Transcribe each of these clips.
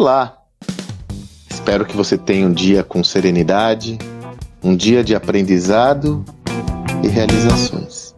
Olá! Espero que você tenha um dia com serenidade, um dia de aprendizado e realizações.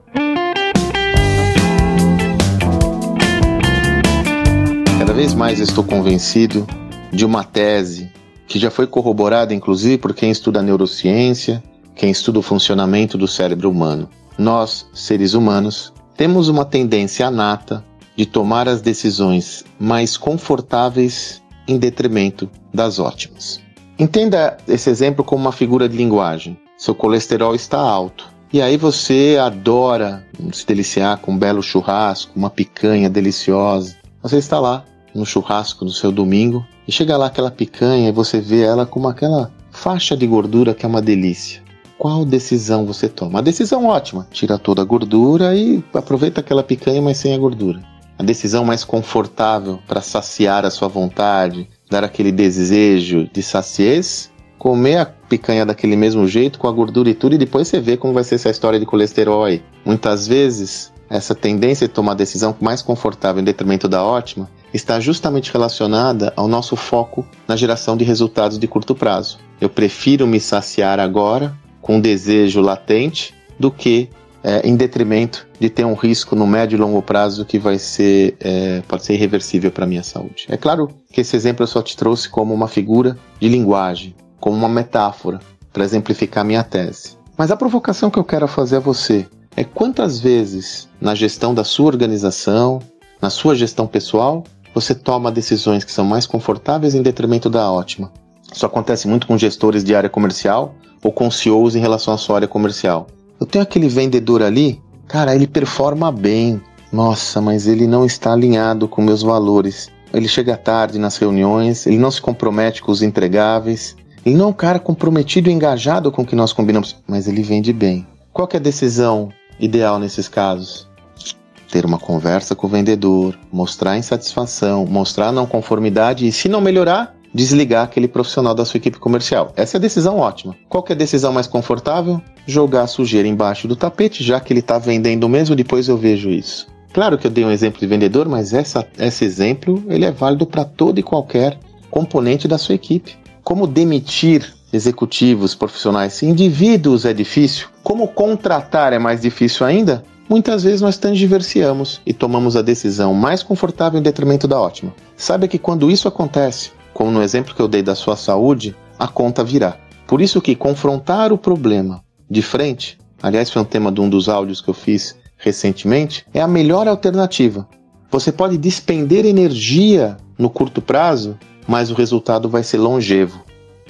Cada vez mais estou convencido de uma tese que já foi corroborada, inclusive, por quem estuda neurociência, quem estuda o funcionamento do cérebro humano. Nós, seres humanos, temos uma tendência anata de tomar as decisões mais confortáveis em detrimento das ótimas. Entenda esse exemplo como uma figura de linguagem. Seu colesterol está alto. E aí você adora se deliciar com um belo churrasco, uma picanha deliciosa. Você está lá no churrasco no seu domingo e chega lá aquela picanha e você vê ela como aquela faixa de gordura que é uma delícia. Qual decisão você toma? A decisão ótima, tira toda a gordura e aproveita aquela picanha, mas sem a gordura. A decisão mais confortável para saciar a sua vontade, dar aquele desejo de saciez, comer a picanha daquele mesmo jeito, com a gordura e tudo, e depois você vê como vai ser essa história de colesterol aí. Muitas vezes, essa tendência de tomar decisão mais confortável em detrimento da ótima está justamente relacionada ao nosso foco na geração de resultados de curto prazo. Eu prefiro me saciar agora com desejo latente do que é, em detrimento de ter um risco no médio e longo prazo que vai ser é, pode ser irreversível para minha saúde. É claro que esse exemplo eu só te trouxe como uma figura de linguagem, como uma metáfora para exemplificar minha tese. Mas a provocação que eu quero fazer a você é quantas vezes na gestão da sua organização, na sua gestão pessoal, você toma decisões que são mais confortáveis em detrimento da ótima. Isso acontece muito com gestores de área comercial ou com CEOs em relação à sua área comercial. Eu tenho aquele vendedor ali, cara, ele performa bem. Nossa, mas ele não está alinhado com meus valores. Ele chega tarde nas reuniões, ele não se compromete com os entregáveis. Ele não é um cara comprometido e engajado com o que nós combinamos, mas ele vende bem. Qual é a decisão ideal nesses casos? Ter uma conversa com o vendedor, mostrar insatisfação, mostrar não conformidade e, se não melhorar, desligar aquele profissional da sua equipe comercial. Essa é a decisão ótima. Qual é a decisão mais confortável? Jogar a sujeira embaixo do tapete, já que ele está vendendo mesmo, depois eu vejo isso. Claro que eu dei um exemplo de vendedor, mas essa, esse exemplo ele é válido para todo e qualquer componente da sua equipe. Como demitir executivos, profissionais, indivíduos é difícil. Como contratar é mais difícil ainda? Muitas vezes nós transdiversiamos e tomamos a decisão mais confortável em detrimento da ótima. Saiba que quando isso acontece, como no exemplo que eu dei da sua saúde, a conta virá. Por isso que confrontar o problema de frente, aliás foi um tema de um dos áudios que eu fiz recentemente, é a melhor alternativa. Você pode despender energia no curto prazo, mas o resultado vai ser longevo.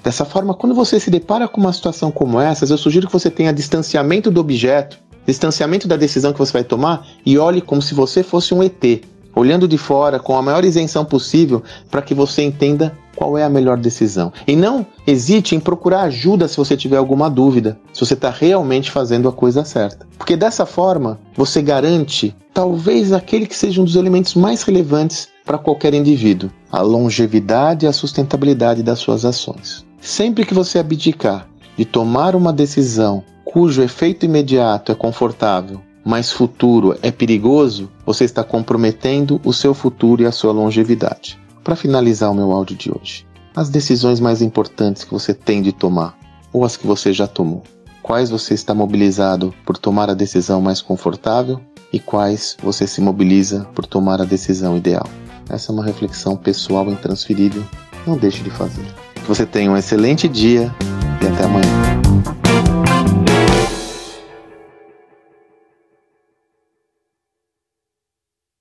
Dessa forma, quando você se depara com uma situação como essa, eu sugiro que você tenha distanciamento do objeto, distanciamento da decisão que você vai tomar e olhe como se você fosse um ET, olhando de fora com a maior isenção possível para que você entenda qual é a melhor decisão. E não hesite em procurar ajuda se você tiver alguma dúvida, se você está realmente fazendo a coisa certa. Porque dessa forma você garante talvez aquele que seja um dos elementos mais relevantes para qualquer indivíduo: a longevidade e a sustentabilidade das suas ações. Sempre que você abdicar de tomar uma decisão cujo efeito imediato é confortável mas futuro é perigoso, você está comprometendo o seu futuro e a sua longevidade. Para finalizar o meu áudio de hoje, as decisões mais importantes que você tem de tomar, ou as que você já tomou. Quais você está mobilizado por tomar a decisão mais confortável e quais você se mobiliza por tomar a decisão ideal. Essa é uma reflexão pessoal e intransferível. Não deixe de fazer. Que você tenha um excelente dia e até amanhã.